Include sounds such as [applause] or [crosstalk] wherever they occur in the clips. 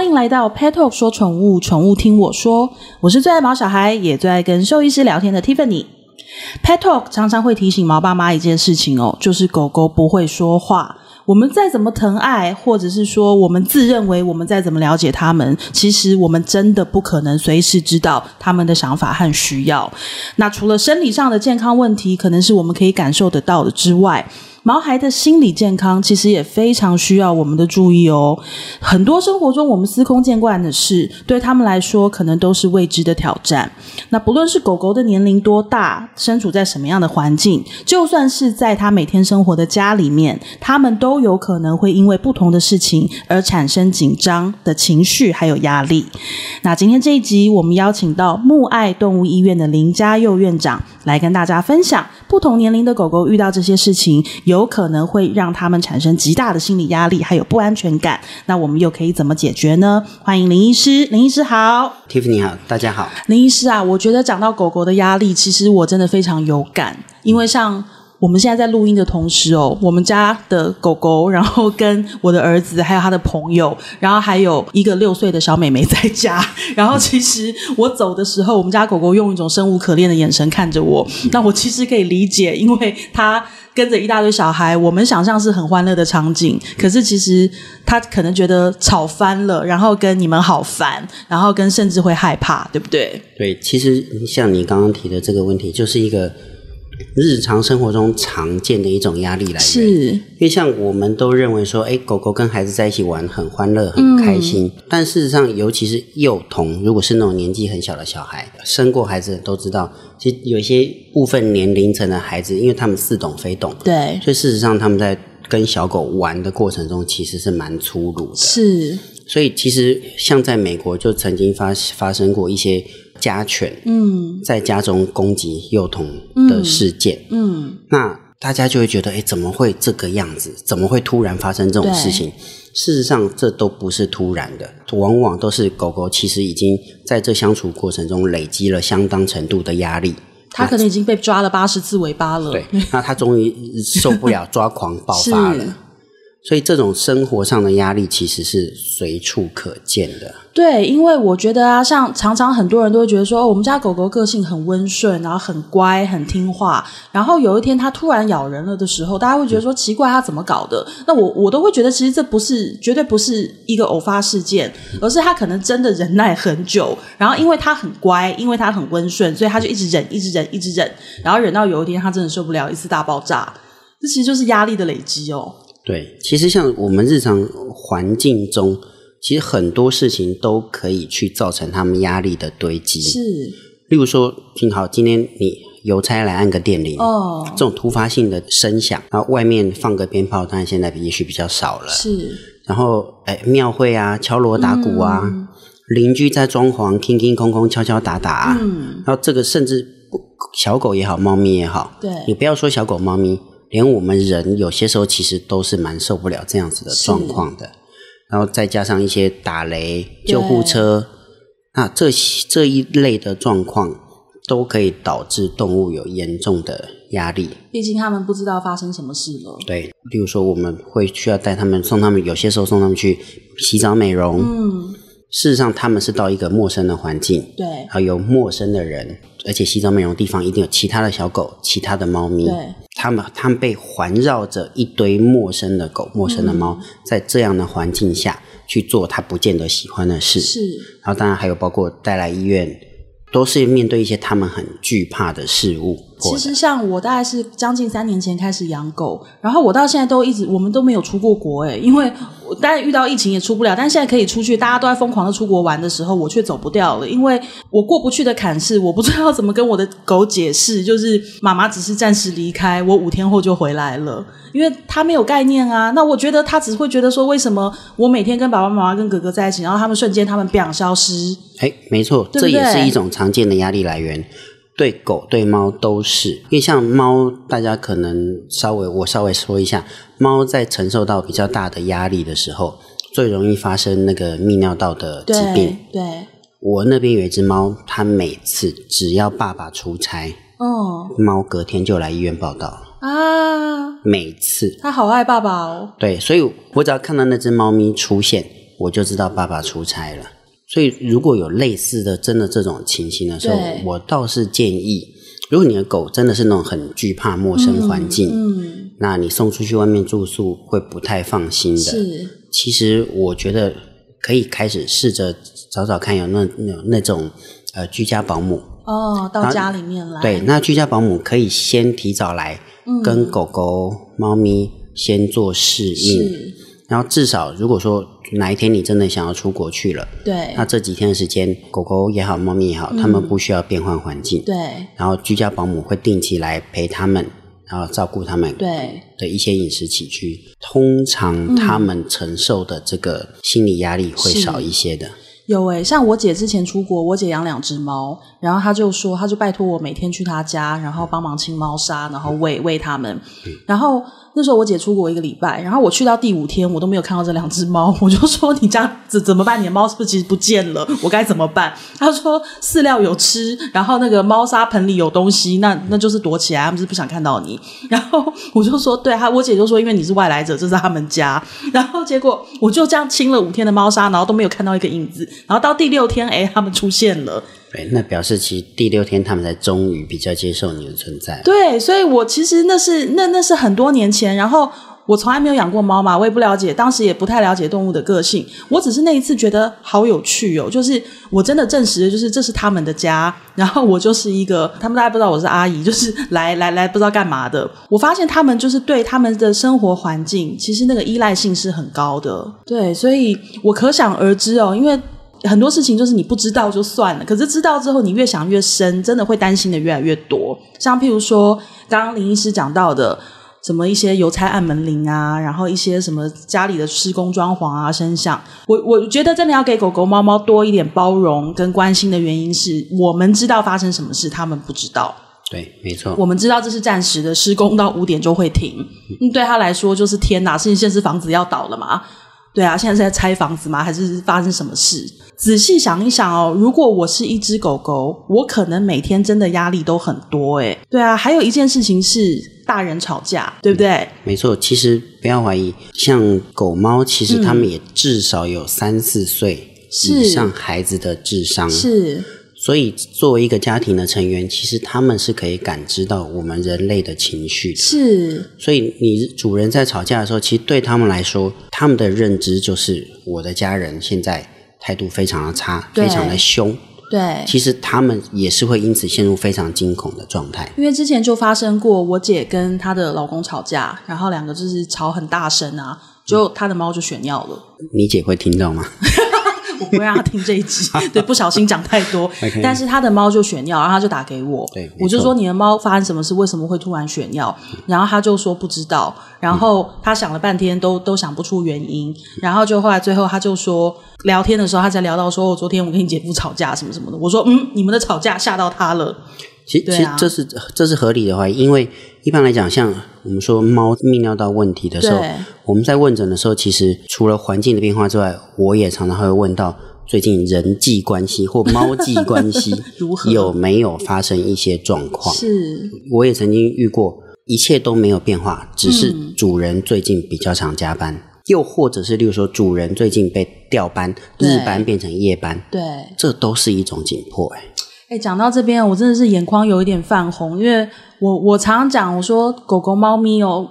欢迎来到 Pet Talk 说宠物，宠物听我说。我是最爱毛小孩，也最爱跟兽医师聊天的 Tiffany。Pet Talk 常常会提醒毛爸妈一件事情哦，就是狗狗不会说话。我们再怎么疼爱，或者是说我们自认为我们再怎么了解他们，其实我们真的不可能随时知道他们的想法和需要。那除了生理上的健康问题，可能是我们可以感受得到的之外，毛孩的心理健康其实也非常需要我们的注意哦。很多生活中我们司空见惯的事，对他们来说可能都是未知的挑战。那不论是狗狗的年龄多大，身处在什么样的环境，就算是在他每天生活的家里面，他们都有可能会因为不同的事情而产生紧张的情绪还有压力。那今天这一集，我们邀请到沐爱动物医院的林家佑院长来跟大家分享，不同年龄的狗狗遇到这些事情，有可能会让他们产生极大的心理压力，还有不安全感。那我们又可以怎么解决呢？欢迎林医师，林医师好，Tiffany 好，大家好。林医师啊，我觉得讲到狗狗的压力，其实我真的非常有感，因为像。我们现在在录音的同时哦，我们家的狗狗，然后跟我的儿子，还有他的朋友，然后还有一个六岁的小妹妹在家。然后其实我走的时候，我们家狗狗用一种生无可恋的眼神看着我。那我其实可以理解，因为他跟着一大堆小孩，我们想象是很欢乐的场景，可是其实他可能觉得吵翻了，然后跟你们好烦，然后跟甚至会害怕，对不对？对，其实像你刚刚提的这个问题，就是一个。日常生活中常见的一种压力来源，是。因为像我们都认为说，哎，狗狗跟孩子在一起玩很欢乐、很开心。嗯、但事实上，尤其是幼童，如果是那种年纪很小的小孩，生过孩子都知道，其实有一些部分年龄层的孩子，因为他们似懂非懂，对，所以事实上他们在跟小狗玩的过程中，其实是蛮粗鲁的。是，所以其实像在美国就曾经发发生过一些。家犬嗯，在家中攻击幼童的事件，嗯，嗯，那大家就会觉得，哎，怎么会这个样子？怎么会突然发生这种事情？事实上，这都不是突然的，往往都是狗狗其实已经在这相处过程中累积了相当程度的压力。它可能已经被抓了八十次尾巴了，对，那它终于受不了，[laughs] 抓狂爆发了。所以这种生活上的压力其实是随处可见的。对，因为我觉得啊，像常常很多人都会觉得说，我们家狗狗个性很温顺，然后很乖、很听话。然后有一天它突然咬人了的时候，大家会觉得说奇怪，它怎么搞的？那我我都会觉得，其实这不是绝对不是一个偶发事件，而是它可能真的忍耐很久。然后因为它很乖，因为它很温顺，所以它就一直忍，一直忍，一直忍。然后忍到有一天它真的受不了，一次大爆炸。这其实就是压力的累积哦。对，其实像我们日常环境中，其实很多事情都可以去造成他们压力的堆积。是，例如说，幸好今天你邮差来按个电铃，哦，这种突发性的声响，然后外面放个鞭炮，但现在也许比较少了。是，然后哎，庙会啊，敲锣打鼓啊，嗯、邻居在装潢，叮叮空空，敲敲打打啊，嗯，然后这个甚至小狗也好，猫咪也好，对，你不要说小狗、猫咪。连我们人有些时候其实都是蛮受不了这样子的状况的，然后再加上一些打雷、救护车，那这这一类的状况都可以导致动物有严重的压力。毕竟他们不知道发生什么事了。对，例如说我们会需要带他们送他们，有些时候送他们去洗澡美容。嗯。事实上，他们是到一个陌生的环境，对，还有陌生的人，而且洗澡美容地方一定有其他的小狗、其他的猫咪，对，他们他们被环绕着一堆陌生的狗、陌生的猫，嗯、在这样的环境下去做他不见得喜欢的事，是，然后当然还有包括带来医院，都是面对一些他们很惧怕的事物。其实像我大概是将近三年前开始养狗，然后我到现在都一直我们都没有出过国诶，因为我当然遇到疫情也出不了，但现在可以出去，大家都在疯狂的出国玩的时候，我却走不掉了，因为我过不去的坎是我不知道怎么跟我的狗解释，就是妈妈只是暂时离开，我五天后就回来了，因为他没有概念啊。那我觉得他只会觉得说，为什么我每天跟爸爸妈妈跟哥哥在一起，然后他们瞬间他们不想消失？哎，没错，对对，这也是一种常见的压力来源。对狗对猫都是，因为像猫，大家可能稍微我稍微说一下，猫在承受到比较大的压力的时候，最容易发生那个泌尿道的疾病。对，对我那边有一只猫，它每次只要爸爸出差，哦，猫隔天就来医院报道啊，每次。它好爱爸爸哦。对，所以我只要看到那只猫咪出现。我就知道爸爸出差了。所以如果有类似的真的这种情形的时候，我倒是建议，如果你的狗真的是那种很惧怕陌生环境，嗯，嗯，那你送出去外面住宿会不太放心的。是，其实我觉得可以开始试着找找看有那那那种呃居家保姆哦，到家里面来。对，那居家保姆可以先提早来。跟狗狗、猫咪先做适应，然后至少如果说哪一天你真的想要出国去了，对，那这几天的时间，狗狗也好，猫咪也好，它们不需要变换环境，对，然后居家保姆会定期来陪它们，然后照顾他们，对。的一些饮食起居，通常他们承受的这个心理压力会少一些的。有诶，像我姐之前出国，我姐养两只猫，然后他就说，他就拜托我每天去他家，然后帮忙清猫砂，然后喂喂它们，然后。那时候我姐出国一个礼拜，然后我去到第五天，我都没有看到这两只猫。我就说：“你家怎怎么办？你的猫是不是其实不见了？我该怎么办？”他说：“饲料有吃，然后那个猫砂盆里有东西，那那就是躲起来，他们是不想看到你。”然后我就说：“对，她我姐就说，因为你是外来者，这是他们家。”然后结果我就这样清了五天的猫砂，然后都没有看到一个影子。然后到第六天，哎，他们出现了。对，那表示其实第六天他们才终于比较接受你的存在。对，所以我其实那是那那是很多年前，然后我从来没有养过猫嘛，我也不了解，当时也不太了解动物的个性。我只是那一次觉得好有趣哦，就是我真的证实，就是这是他们的家，然后我就是一个，他们大家不知道我是阿姨，就是来来来不知道干嘛的。我发现他们就是对他们的生活环境，其实那个依赖性是很高的。对，所以我可想而知哦，因为。很多事情就是你不知道就算了，可是知道之后你越想越深，真的会担心的越来越多。像譬如说，刚刚林医师讲到的，什么一些邮差按门铃啊，然后一些什么家里的施工装潢啊、声响，我我觉得真的要给狗狗、猫猫多一点包容跟关心的原因是，我们知道发生什么事，他们不知道。对，没错。我们知道这是暂时的，施工到五点就会停。嗯，对他来说就是天哪，是现在是房子要倒了吗？对啊，现在是在拆房子吗？还是发生什么事？仔细想一想哦，如果我是一只狗狗，我可能每天真的压力都很多诶。对啊，还有一件事情是大人吵架，对不对？嗯，没错，其实不要怀疑，像狗猫，其实他们也至少有三四岁以上孩子的智商。是。所以，作为一个家庭的成员，其实他们是可以感知到我们人类的情绪的。是。所以，你主人在吵架的时候，其实对他们来说，他们的认知就是我的家人现在态度非常的差，非常的凶。对。其实他们也是会因此陷入非常惊恐的状态。因为之前就发生过，我姐跟她的老公吵架，然后两个就是吵很大声啊，就她的猫就血尿了。你姐会听到吗？我不会让他听这一集，[laughs] 对，不小心讲太多。但是他的猫就血尿，然后他就打给我，我就说，你的猫发生什么事？为什么会突然血尿？然后他就说不知道，然后他想了半天都都想不出原因，然后就后来最后他就说，聊天的时候他才聊到说，我昨天我跟你姐夫吵架什么什么的。我说嗯，你们的吵架吓到他了。其实、啊、其实这是这是合理的话，因为一般来讲，像我们说猫泌尿道问题的时候，我们在问诊的时候，其实除了环境的变化之外，我也常常会问到最近人际关系或猫际关系 [laughs] 如何有没有发生一些状况。是，我也曾经遇过，一切都没有变化，只是主人最近比较常加班，嗯、又或者是例如说主人最近被调班，日班变成夜班，对，这都是一种紧迫、欸。哎。哎，讲到这边，我真的是眼眶有一点泛红，因为我我常常讲，我说狗狗、猫咪哦，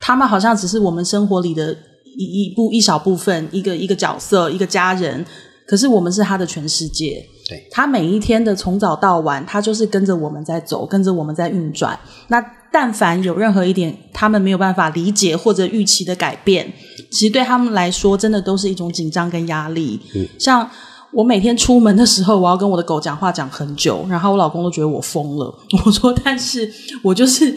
他们好像只是我们生活里的一一部一小部分，一个一个角色，一个家人，可是我们是他的全世界。对，他每一天的从早到晚，他就是跟着我们在走，跟着我们在运转。那但凡有任何一点他们没有办法理解或者预期的改变，其实对他们来说，真的都是一种紧张跟压力。嗯，像。我每天出门的时候，我要跟我的狗讲话讲很久，然后我老公都觉得我疯了。[laughs] 我说，但是我就是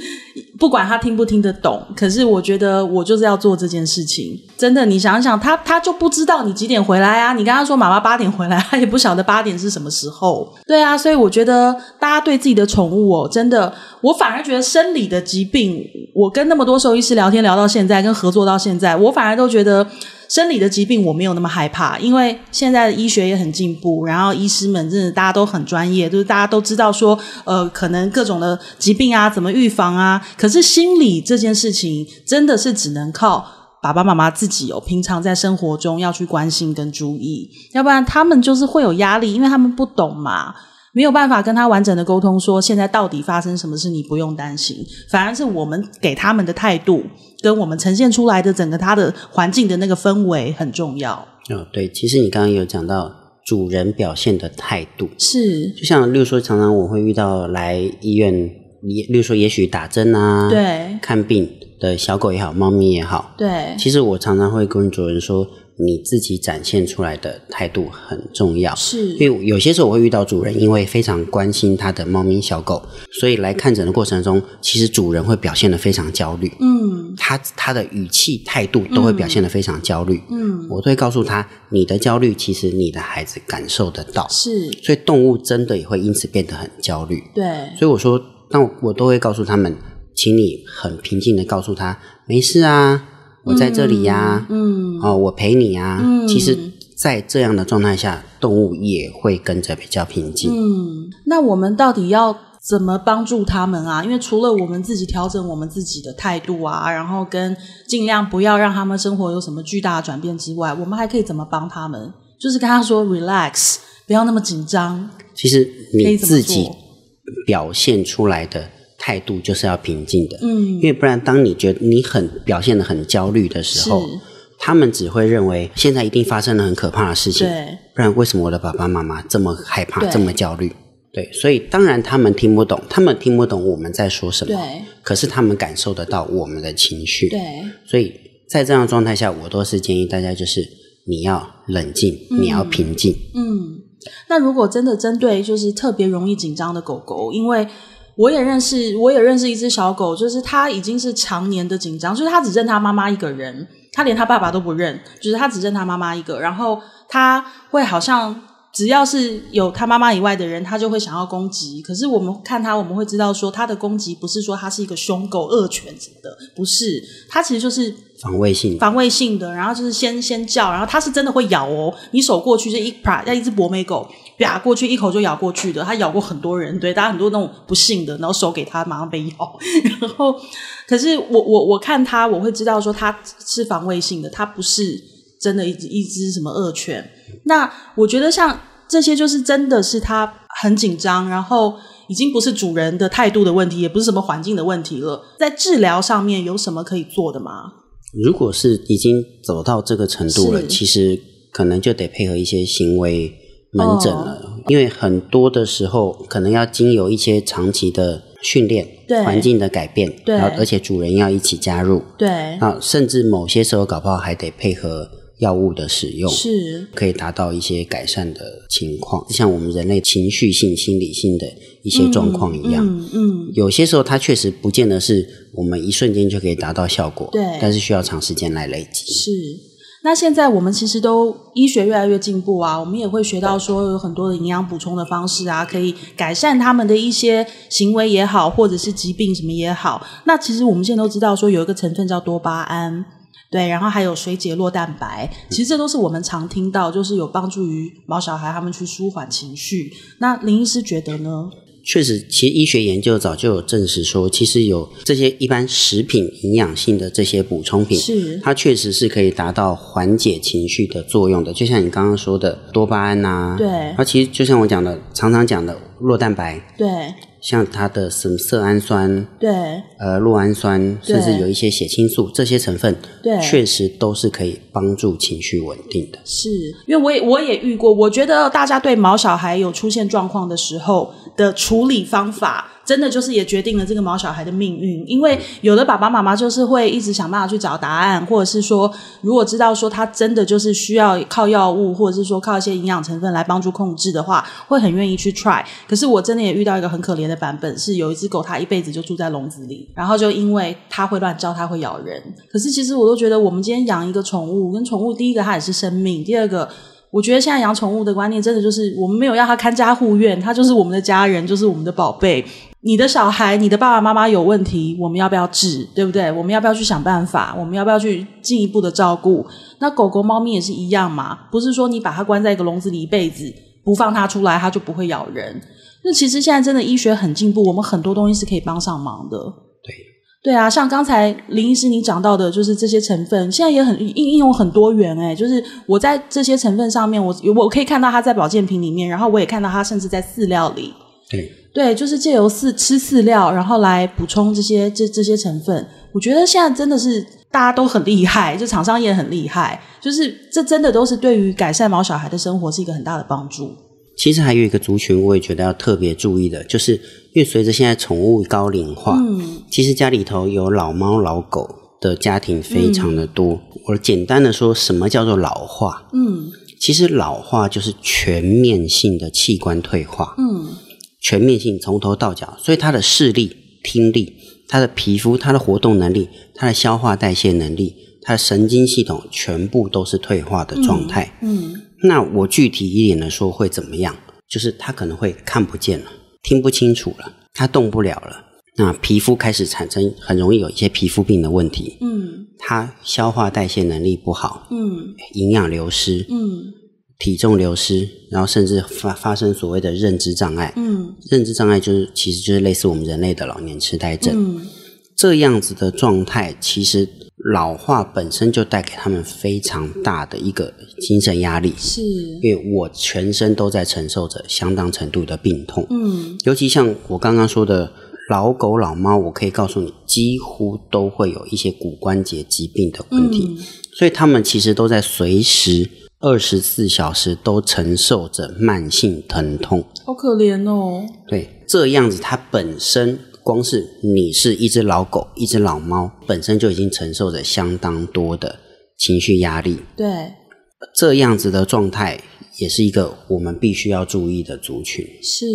不管他听不听得懂，可是我觉得我就是要做这件事情。真的，你想想，他他就不知道你几点回来啊？你跟他说妈妈八点回来，他也不晓得八点是什么时候。对啊，所以我觉得大家对自己的宠物哦，真的，我反而觉得生理的疾病，我跟那么多兽医师聊天聊到现在，跟合作到现在，我反而都觉得。生理的疾病我没有那么害怕，因为现在的医学也很进步，然后医师们真的大家都很专业，就是大家都知道说，呃，可能各种的疾病啊，怎么预防啊。可是心理这件事情真的是只能靠爸爸妈妈自己有平常在生活中要去关心跟注意，要不然他们就是会有压力，因为他们不懂嘛，没有办法跟他完整的沟通，说现在到底发生什么事，你不用担心。反而是我们给他们的态度，跟我们呈现出来的整个他的环境的那个氛围很重要。哦，对，其实你刚刚有讲到主人表现的态度，是就像例如说，常常我会遇到来医院，例如说也许打针啊，对，看病。的小狗也好，猫咪也好，对，其实我常常会跟主人说，你自己展现出来的态度很重要。是，因为有些时候我会遇到主人，因为非常关心他的猫咪小狗，所以来看诊的过程中，其实主人会表现得非常焦虑。嗯，他他的语气态度都会表现得非常焦虑。嗯，我都会告诉他，你的焦虑其实你的孩子感受得到。是，所以动物真的也会因此变得很焦虑。对，所以我说，那我，我都会告诉他们。请你很平静的告诉他，没事啊，我在这里呀、啊，嗯，哦，我陪你啊。嗯、其实，在这样的状态下，动物也会跟着比较平静。嗯，那我们到底要怎么帮助他们啊？因为除了我们自己调整我们自己的态度啊，然后跟尽量不要让他们生活有什么巨大的转变之外，我们还可以怎么帮他们？就是跟他说 relax，不要那么紧张。其实你自己表现出来的。态度就是要平静的，嗯，因为不然，当你觉得你很表现的很焦虑的时候，他们只会认为现在一定发生了很可怕的事情，对，不然为什么我的爸爸妈妈这么害怕，这么焦虑？对，所以当然他们听不懂，他们听不懂我们在说什么，对，可是他们感受得到我们的情绪，对，所以在这样的状态下，我都是建议大家就是你要冷静，嗯，你要平静，嗯，那如果真的针对就是特别容易紧张的狗狗，因为我也认识，我也认识一只小狗，就是它已经是常年的紧张，就是它只认它妈妈一个人，它连它爸爸都不认，就是它只认它妈妈一个，然后它会好像。只要是有它妈妈以外的人，它就会想要攻击。可是我们看它，我们会知道说，它的攻击不是说它是一个凶狗、恶犬什么的，不是。它其实就是防卫性、防卫性的。然后就是先先叫，然后它是真的会咬哦。你手过去就一啪，像一只博美狗，啪过去一口就咬过去的。他咬过很多人，对，大家很多那种不幸的，然后手给他马上被咬。[laughs] 然后，可是我我我看他，我会知道说他是防卫性的，他不是真的一只一只什么恶犬。那我觉得像这些，就是真的是他很紧张，然后已经不是主人的态度的问题，也不是什么环境的问题了。在治疗上面有什么可以做的吗？如果是已经走到这个程度了，其实可能就得配合一些行为门诊了，哦，因为很多的时候可能要经由一些长期的训练，对环境的改变，对，然后而且主人要一起加入，对，啊，甚至某些时候搞不好还得配合。药物的使用是可以达到一些改善的情况，像我们人类情绪性、心理性的一些状况一样。嗯，嗯，嗯，有些时候它确实不见得是我们一瞬间就可以达到效果，对，但是需要长时间来累积。是。那现在我们其实都医学越来越进步啊，我们也会学到说有很多的营养补充的方式啊，可以改善他们的一些行为也好，或者是疾病什么也好。那其实我们现在都知道说有一个成分叫多巴胺。对，然后还有水解酪蛋白，其实这都是我们常听到，就是有帮助于毛小孩他们去舒缓情绪。那林医师觉得呢？确实，其实医学研究早就有证实说，其实有这些一般食品营养性的这些补充品，是它确实是可以达到缓解情绪的作用的。就像你刚刚说的多巴胺呐，对，它其实就像我讲的，常常讲的酪蛋白，对。像它的什么色氨酸，对，呃，酪氨酸，甚至有一些血清素，这些成分，对，确实都是可以帮助情绪稳定的。是，因为我也我也遇过，我觉得大家对毛小孩有出现状况的时候的处理方法。真的就是也决定了这个毛小孩的命运，因为有的爸爸妈妈就是会一直想办法去找答案，或者是说，如果知道说他真的就是需要靠药物，或者是说靠一些营养成分来帮助控制的话，会很愿意去 try。可是我真的也遇到一个很可怜的版本，是有一只狗，它一辈子就住在笼子里，然后就因为它会乱叫，它会咬人。可是其实我都觉得，我们今天养一个宠物，跟宠物第一个它也是生命，第二个。我觉得现在养宠物的观念真的就是，我们没有要它看家护院，它就是我们的家人，就是我们的宝贝。你的小孩，你的爸爸妈妈有问题，我们要不要治？对不对？我们要不要去想办法？我们要不要去进一步的照顾？那狗狗、猫咪也是一样嘛，不是说你把它关在一个笼子里一辈子，不放它出来，它就不会咬人。那其实现在真的医学很进步，我们很多东西是可以帮上忙的。对，啊，像刚才林医师你讲到的，就是这些成分现在也很应应用很多元诶，就是我在这些成分上面，我我可以看到它在保健品里面，然后我也看到它甚至在饲料里。对对，就是借由饲吃饲料，然后来补充这些这这些成分。我觉得现在真的是大家都很厉害，就厂商也很厉害，就是这真的都是对于改善毛小孩的生活是一个很大的帮助。其实还有一个族群，我也觉得要特别注意的，就是因为随着现在宠物高龄化，嗯，其实家里头有老猫老狗的家庭非常的多。嗯，我简单的说，什么叫做老化？嗯，其实老化就是全面性的器官退化。嗯，全面性从头到脚，所以它的视力、听力、它的皮肤、它的活动能力、它的消化代谢能力、它的神经系统，全部都是退化的状态。嗯。嗯那我具体一点的说会怎么样？就是他可能会看不见了，听不清楚了，他动不了了。那皮肤开始产生很容易有一些皮肤病的问题。嗯，他消化代谢能力不好。嗯，营养流失。嗯，体重流失，然后甚至发发生所谓的认知障碍。嗯，认知障碍就是其实就是类似我们人类的老年痴呆症。嗯，这样子的状态其实。老化本身就带给他们非常大的一个精神压力，是，因为我全身都在承受着相当程度的病痛，嗯，尤其像我刚刚说的老狗老猫，我可以告诉你，几乎都会有一些骨关节疾病的问题，嗯，所以他们其实都在随时二十四小时都承受着慢性疼痛，好可怜哦。对，这样子它本身。光是你是一只老狗、一只老猫，本身就已经承受着相当多的情绪压力。对，这样子的状态也是一个我们必须要注意的族群。是，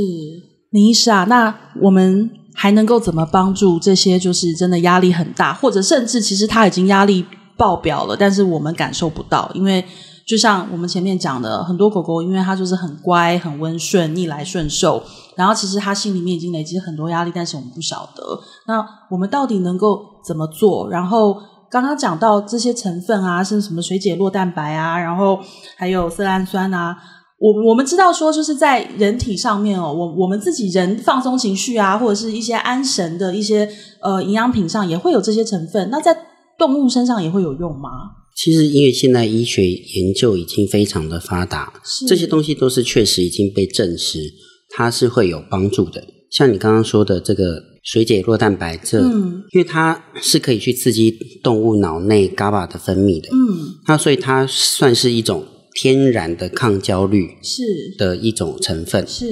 林医师啊，那我们还能够怎么帮助这些就是真的压力很大，或者甚至其实他已经压力爆表了，但是我们感受不到，因为。就像我们前面讲的，很多狗狗，因为它就是很乖、很温顺、逆来顺受，然后其实它心里面已经累积很多压力，但是我们不晓得。那我们到底能够怎么做？然后刚刚讲到这些成分啊，是什么水解酪蛋白啊，然后还有色氨酸啊，我我们知道说，就是在人体上面哦，我我们自己人放松情绪啊，或者是一些安神的一些呃营养品上也会有这些成分。那在动物身上也会有用吗？其实，因为现在医学研究已经非常的发达，这些东西都是确实已经被证实，它是会有帮助的。像你刚刚说的这个水解酪蛋白，这、嗯、因为它是可以去刺激动物脑内 GABA 的分泌的，嗯，那所以它算是一种天然的抗焦虑是的一种成分，是。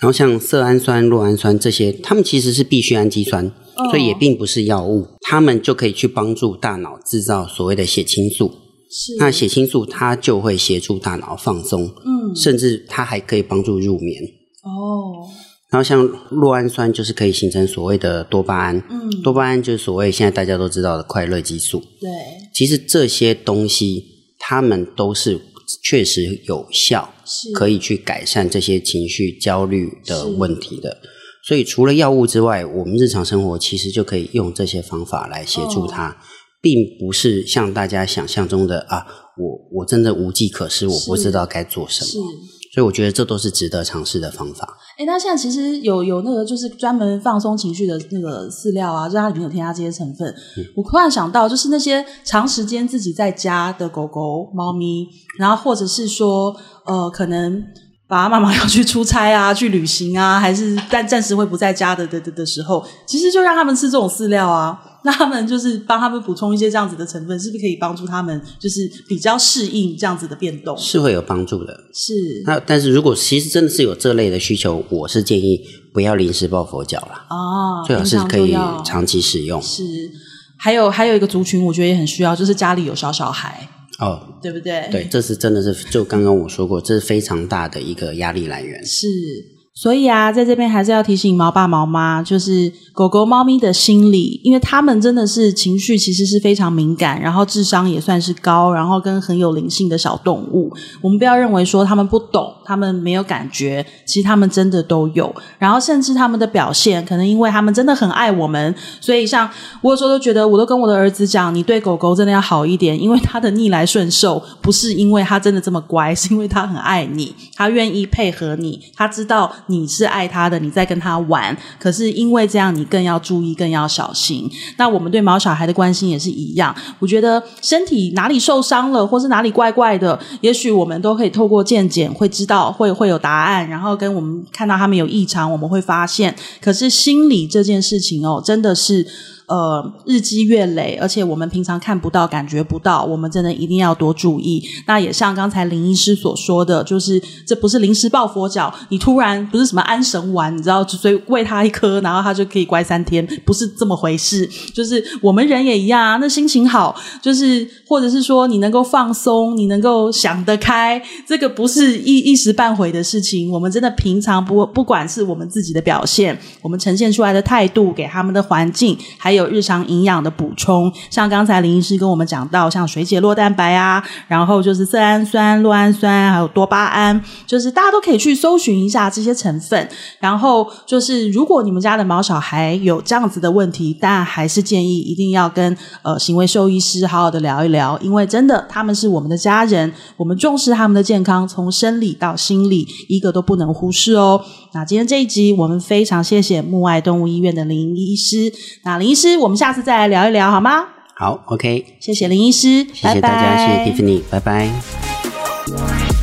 然后像色氨酸、酪氨酸这些，它们其实是必需氨基酸。所以也并不是药物，它们就可以去帮助大脑制造所谓的血清素。是，那血清素它就会协助大脑放松，嗯，甚至它还可以帮助入眠。哦，然后像酪氨酸就是可以形成所谓的多巴胺，嗯，多巴胺就是所谓现在大家都知道的快乐激素。对，其实这些东西它们都是确实有效，是可以去改善这些情绪焦虑的问题的。所以，除了药物之外，我们日常生活其实就可以用这些方法来协助他，哦、并不是像大家想象中的啊，我我真的无计可施，我不知道该做什么。是，所以我觉得这都是值得尝试的方法。诶，那现在其实有有那个就是专门放松情绪的那个饲料啊，就它里面有添加这些成分。嗯、我突然想到，就是那些长时间自己在家的狗狗、猫咪，然后或者是说，呃，可能。爸爸妈妈要去出差啊，[laughs] 去旅行啊，还是暂暂时会不在家的的的的时候，其实就让他们吃这种饲料啊，那他们就是帮他们补充一些这样子的成分，是不是可以帮助他们就是比较适应这样子的变动？是会有帮助的。是。那但是如果其实真的是有这类的需求，我是建议不要临时抱佛脚了啊，最好是可以长期使用。是。还有还有一个族群，我觉得也很需要，就是家里有小小孩。哦，对不对？对，这是真的是，就刚刚我说过，这是非常大的一个压力来源。是。所以啊，在这边还是要提醒毛爸毛妈，就是狗狗、猫咪的心理，因为它们真的是情绪其实是非常敏感，然后智商也算是高，然后跟很有灵性的小动物。我们不要认为说它们不懂，它们没有感觉，其实它们真的都有。然后甚至它们的表现，可能因为它们真的很爱我们，所以像我有时候都觉得，我都跟我的儿子讲，你对狗狗真的要好一点，因为它的逆来顺受不是因为它真的这么乖，是因为它很爱你，它愿意配合你，它知道。你是爱他的，你在跟他玩，可是因为这样，你更要注意，更要小心。那我们对毛小孩的关心也是一样。我觉得身体哪里受伤了，或是哪里怪怪的，也许我们都可以透过健检会知道，会会有答案，然后跟我们看到他们有异常，我们会发现。可是心理这件事情哦，真的是。呃，日积月累，而且我们平常看不到、感觉不到，我们真的一定要多注意。那也像刚才林医师所说的，就是这不是临时抱佛脚，你突然不是什么安神丸，你知道，所以喂他一颗，然后他就可以乖三天，不是这么回事。就是我们人也一样啊，那心情好，就是或者是说你能够放松，你能够想得开，这个不是一一时半会的事情。我们真的平常不不管是我们自己的表现，我们呈现出来的态度，给他们的环境，还有日常营养的补充，像刚才林医师跟我们讲到，像水解酪蛋白啊，然后就是色氨酸、酪氨酸，还有多巴胺，就是大家都可以去搜寻一下这些成分。然后就是，如果你们家的毛小孩有这样子的问题，但还是建议一定要跟呃行为兽医师好好的聊一聊，因为真的他们是我们的家人，我们重视他们的健康，从生理到心理，一个都不能忽视哦。那今天这一集，我们非常谢谢木爱动物医院的林医师。那林医师，我们下次再来聊一聊好吗？好，OK。谢谢林医师，谢谢大家，拜拜。谢谢 Tiffany，拜拜。